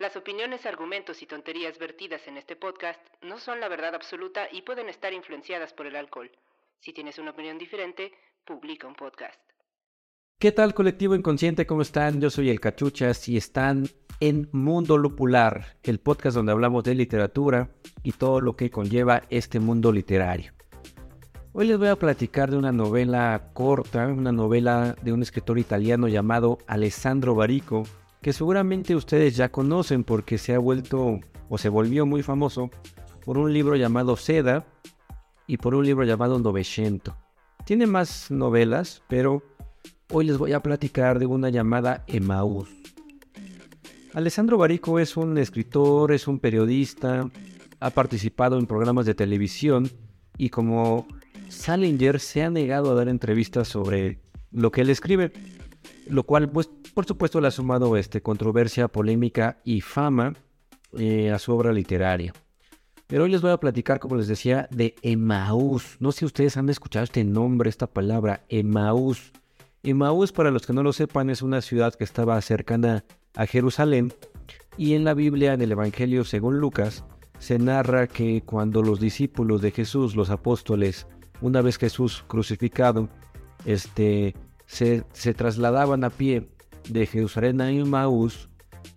Las opiniones, argumentos y tonterías vertidas en este podcast no son la verdad absoluta y pueden estar influenciadas por el alcohol. Si tienes una opinión diferente, publica un podcast. ¿Qué tal colectivo inconsciente? ¿Cómo están? Yo soy el Cachuchas y están en Mundo Lupular, el podcast donde hablamos de literatura y todo lo que conlleva este mundo literario. Hoy les voy a platicar de una novela corta, una novela de un escritor italiano llamado Alessandro Barico, que seguramente ustedes ya conocen porque se ha vuelto o se volvió muy famoso por un libro llamado Seda y por un libro llamado Novecento. Tiene más novelas, pero hoy les voy a platicar de una llamada Emaús. Alessandro Barico es un escritor, es un periodista, ha participado en programas de televisión y como Salinger se ha negado a dar entrevistas sobre lo que él escribe, lo cual pues por supuesto le ha sumado este, controversia, polémica y fama eh, a su obra literaria. Pero hoy les voy a platicar, como les decía, de Emaús. No sé si ustedes han escuchado este nombre, esta palabra, Emaús. Emaús, para los que no lo sepan, es una ciudad que estaba cercana a Jerusalén. Y en la Biblia, en el Evangelio según Lucas, se narra que cuando los discípulos de Jesús, los apóstoles, una vez Jesús crucificado, este, se, trasladaban a pie de Jerusalén a Emaús,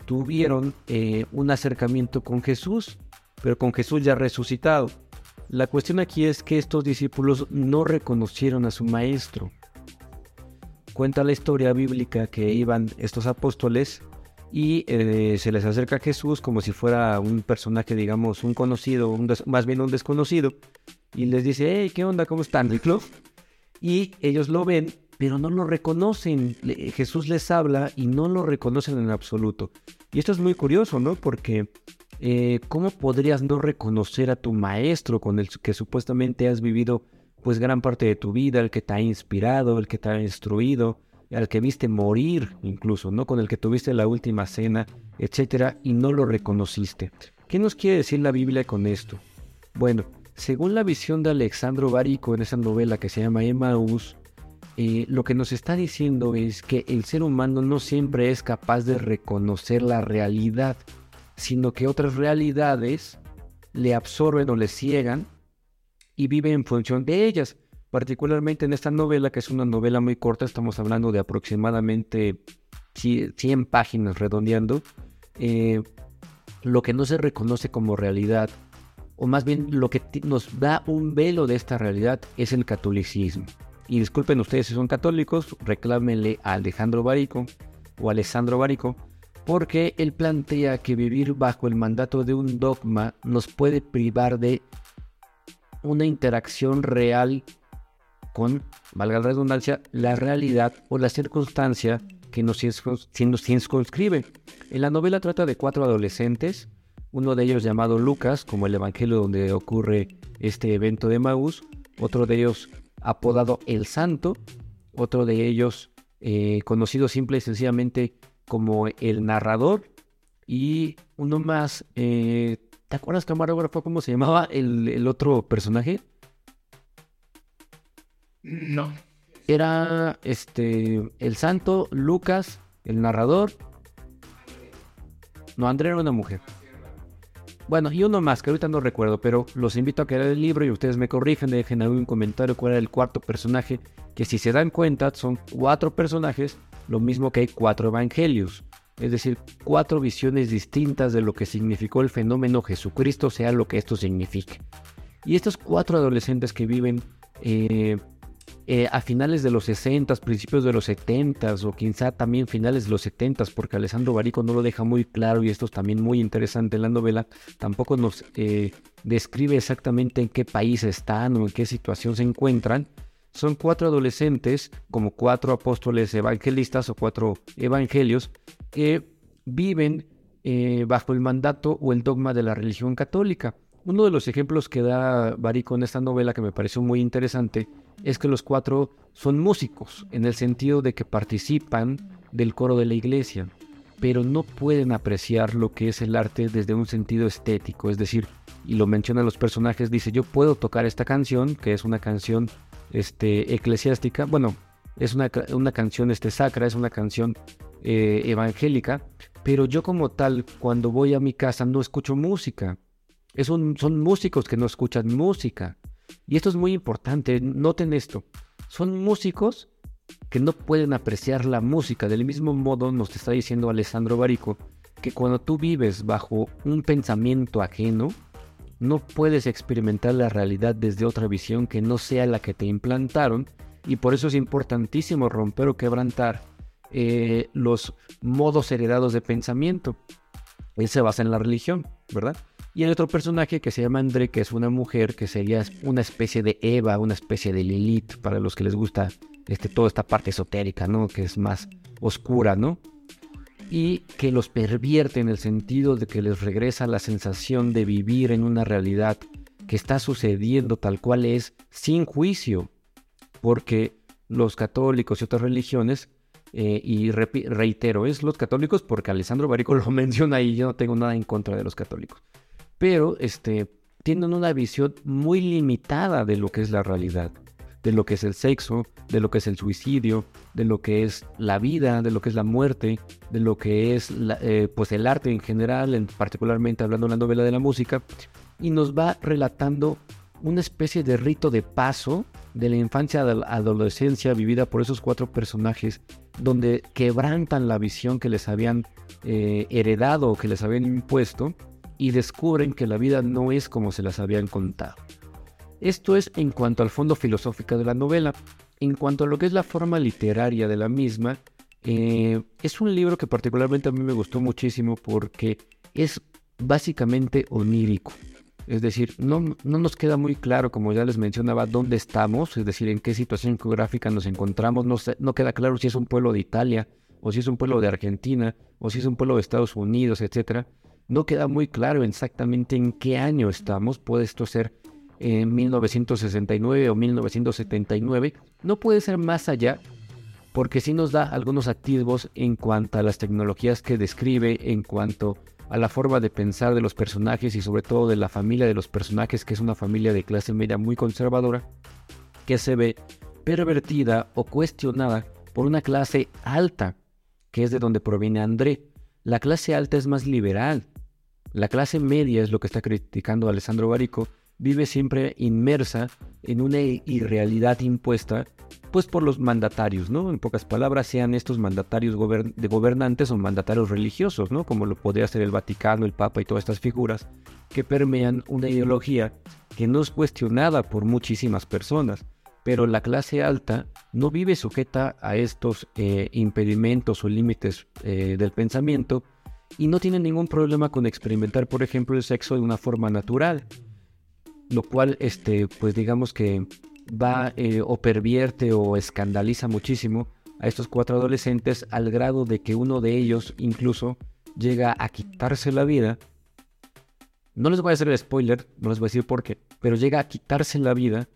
tuvieron eh, un acercamiento con Jesús pero con Jesús ya resucitado. La cuestión aquí es que estos discípulos no reconocieron a su maestro. Cuenta la historia bíblica que iban estos apóstoles y eh, se les acerca Jesús como si fuera un personaje, digamos, un conocido, más bien un desconocido, y les dice, hey, ¿qué onda? ¿Cómo están? Y ellos lo ven, pero no lo reconocen. Jesús les habla y no lo reconocen en absoluto. Y esto es muy curioso, ¿no? Porque eh, ¿cómo podrías no reconocer a tu maestro con el que supuestamente has vivido pues gran parte de tu vida, el que te ha inspirado, el que te ha instruido, al que viste morir incluso, ¿no? Con el que tuviste la última cena, etcétera, y no lo reconociste. ¿Qué nos quiere decir la Biblia con esto? Bueno, según la visión de Alexandro Barico en esa novela que se llama Emmaus, eh, lo que nos está diciendo es que el ser humano no siempre es capaz de reconocer la realidad sino que otras realidades le absorben o le ciegan y vive en función de ellas. Particularmente en esta novela, que es una novela muy corta, estamos hablando de aproximadamente 100 páginas redondeando, eh, lo que no se reconoce como realidad, o más bien lo que nos da un velo de esta realidad, es el catolicismo. Y disculpen ustedes si son católicos, reclámenle a Alejandro Barico o Alessandro Barico, porque él plantea que vivir bajo el mandato de un dogma nos puede privar de una interacción real con, valga la redundancia, la realidad o la circunstancia que nos circunscribe. En la novela trata de cuatro adolescentes, uno de ellos llamado Lucas, como el evangelio donde ocurre este evento de Maús, otro de ellos apodado El Santo, otro de ellos eh, conocido simple y sencillamente como el narrador y uno más. Eh, ¿Te acuerdas, camarógrafo, cómo se llamaba el, otro personaje? No. Era este el santo, Lucas, el narrador. No, Andrea era una mujer. Bueno, y uno más, que ahorita no recuerdo, pero los invito a lean el libro y ustedes me corrijan, dejen algún comentario cuál era el cuarto personaje, que si se dan cuenta son cuatro personajes lo mismo que hay cuatro evangelios, es decir, cuatro visiones distintas de lo que significó el fenómeno Jesucristo, sea lo que esto signifique. Y estos cuatro adolescentes que viven eh, eh, a finales de los 60, principios de los 70 o quizá también finales de los 70, porque Alessandro Barico no lo deja muy claro y esto es también muy interesante en la novela, tampoco nos eh, describe exactamente en qué país están o en qué situación se encuentran, son cuatro adolescentes, como cuatro apóstoles evangelistas o cuatro evangelios, que viven eh, bajo el mandato o el dogma de la religión católica. Uno de los ejemplos que da Barico en esta novela que me pareció muy interesante es que los cuatro son músicos, en el sentido de que participan del coro de la iglesia, pero no pueden apreciar lo que es el arte desde un sentido estético, es decir, y lo mencionan los personajes, dice, yo puedo tocar esta canción, que es una canción este, eclesiástica, bueno, es una, una canción este, sacra, es una canción eh, evangélica, pero yo como tal, cuando voy a mi casa no escucho música, son músicos que no escuchan música. Y esto es muy importante, noten esto. Son músicos que no pueden apreciar la música. Del mismo modo nos está diciendo Alessandro Barico que cuando tú vives bajo un pensamiento ajeno, no puedes experimentar la realidad desde otra visión que no sea la que te implantaron. Y por eso es importantísimo romper o quebrantar eh, los modos heredados de pensamiento. Él se basa en la religión, ¿verdad? Y hay otro personaje que se llama André, que es una mujer que sería una especie de Eva, una especie de Lilith, para los que les gusta este, toda esta parte esotérica, ¿no? Que es más oscura, ¿no? Y que los pervierte en el sentido de que les regresa la sensación de vivir en una realidad que está sucediendo tal cual es, sin juicio, porque los católicos y otras religiones eh, y reitero, es los católicos porque Alessandro Barico lo menciona y yo no tengo nada en contra de los católicos pero este, tienen una visión muy limitada de lo que es la realidad, de lo que es el sexo, de lo que es el suicidio, de lo que es la vida, de lo que es la muerte, de lo que es eh, pues el arte en general, en, particularmente hablando de la novela de la música, y nos va relatando una especie de rito de paso de la infancia a la adolescencia vivida por esos cuatro personajes, donde quebrantan la visión que les habían eh, heredado o que les habían impuesto y descubren que la vida no es como se las habían contado. Esto es en cuanto al fondo filosófico de la novela. En cuanto a lo que es la forma literaria de la misma, eh, es un libro que particularmente a mí me gustó muchísimo porque es básicamente onírico. Es decir, no, no, nos queda muy claro, como ya les mencionaba, dónde estamos, es decir, en qué situación geográfica nos encontramos. No, no queda claro si es un pueblo de Italia, o si es un pueblo de Argentina, o si es un pueblo de Estados Unidos, etc. No queda muy claro exactamente en qué año estamos. Puede esto ser en 1969 o 1979. No puede ser más allá porque sí nos da algunos activos en cuanto a las tecnologías que describe, en cuanto a la forma de pensar de los personajes y sobre todo de la familia de los personajes, que es una familia de clase media muy conservadora, que se ve pervertida o cuestionada por una clase alta, que es de donde proviene André. La clase alta es más liberal, la clase media es lo que está criticando Alessandro Barico, vive siempre inmersa en una irrealidad impuesta pues por los mandatarios, ¿no? En pocas palabras, sean estos mandatarios de gobernantes o mandatarios religiosos, ¿no? Como lo podría ser el Vaticano, el Papa y todas estas figuras que permean una ideología que no es cuestionada por muchísimas personas, pero la clase alta no vive sujeta a estos eh, impedimentos o límites eh, del pensamiento y no tienen ningún problema con experimentar, por ejemplo, el sexo de una forma natural, lo cual, este, pues digamos que va eh, o pervierte o escandaliza muchísimo a estos cuatro adolescentes al grado de que uno de ellos incluso llega a quitarse la vida. No les voy a hacer el spoiler, no les voy a decir por qué, pero llega a quitarse la vida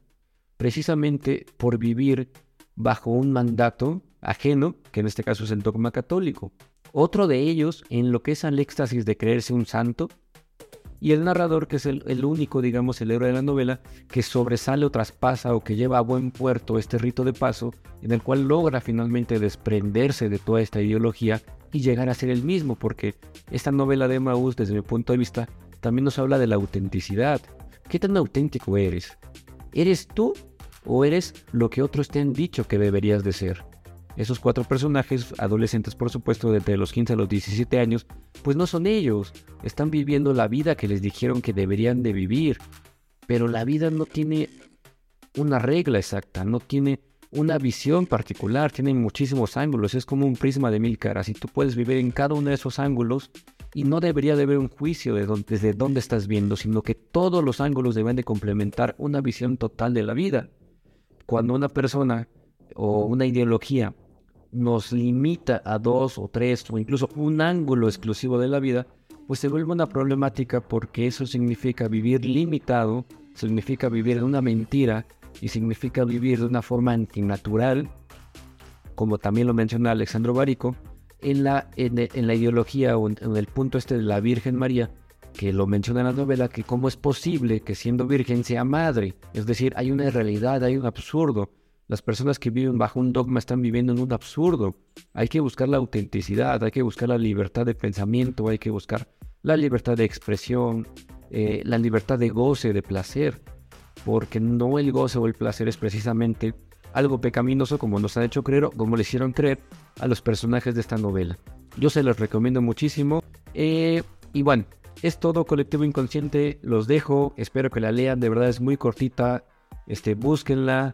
precisamente por vivir bajo un mandato ajeno, que en este caso es el dogma católico. Otro de ellos en lo que es al éxtasis de creerse un santo. Y el narrador, que es el, único, digamos, el héroe de la novela, que sobresale o traspasa o que lleva a buen puerto este rito de paso, en el cual logra finalmente desprenderse de toda esta ideología y llegar a ser el mismo, porque esta novela de Maús, desde mi punto de vista, también nos habla de la autenticidad. ¿Qué tan auténtico eres? ¿Eres tú o eres lo que otros te han dicho que deberías de ser? Esos cuatro personajes, adolescentes por supuesto, de entre los 15 a los 17 años, pues no son ellos, están viviendo la vida que les dijeron que deberían de vivir. Pero la vida no tiene una regla exacta, no tiene una visión particular, tiene muchísimos ángulos, es como un prisma de mil caras y tú puedes vivir en cada uno de esos ángulos y no debería de haber un juicio de desde dónde estás viendo, sino que todos los ángulos deben de complementar una visión total de la vida. Cuando una persona o una ideología nos limita a dos o tres o incluso un ángulo exclusivo de la vida, pues se vuelve una problemática porque eso significa vivir limitado, significa vivir en una mentira y significa vivir de una forma antinatural, como también lo menciona Alexandro Barico, en la, en, la ideología o en, el punto este de la Virgen María, que lo menciona en la novela, que cómo es posible que siendo virgen sea madre. Es decir, hay una realidad, hay un absurdo. Las personas que viven bajo un dogma están viviendo en un absurdo. Hay que buscar la autenticidad, hay que buscar la libertad de pensamiento, hay que buscar la libertad de expresión, eh, la libertad de goce, de placer. Porque no el goce o el placer es precisamente algo pecaminoso como nos han hecho creer como le hicieron creer a los personajes de esta novela. Yo se los recomiendo muchísimo. Eh, y bueno, es todo colectivo inconsciente. Los dejo. Espero que la lean. De verdad es muy cortita. Este, búsquenla.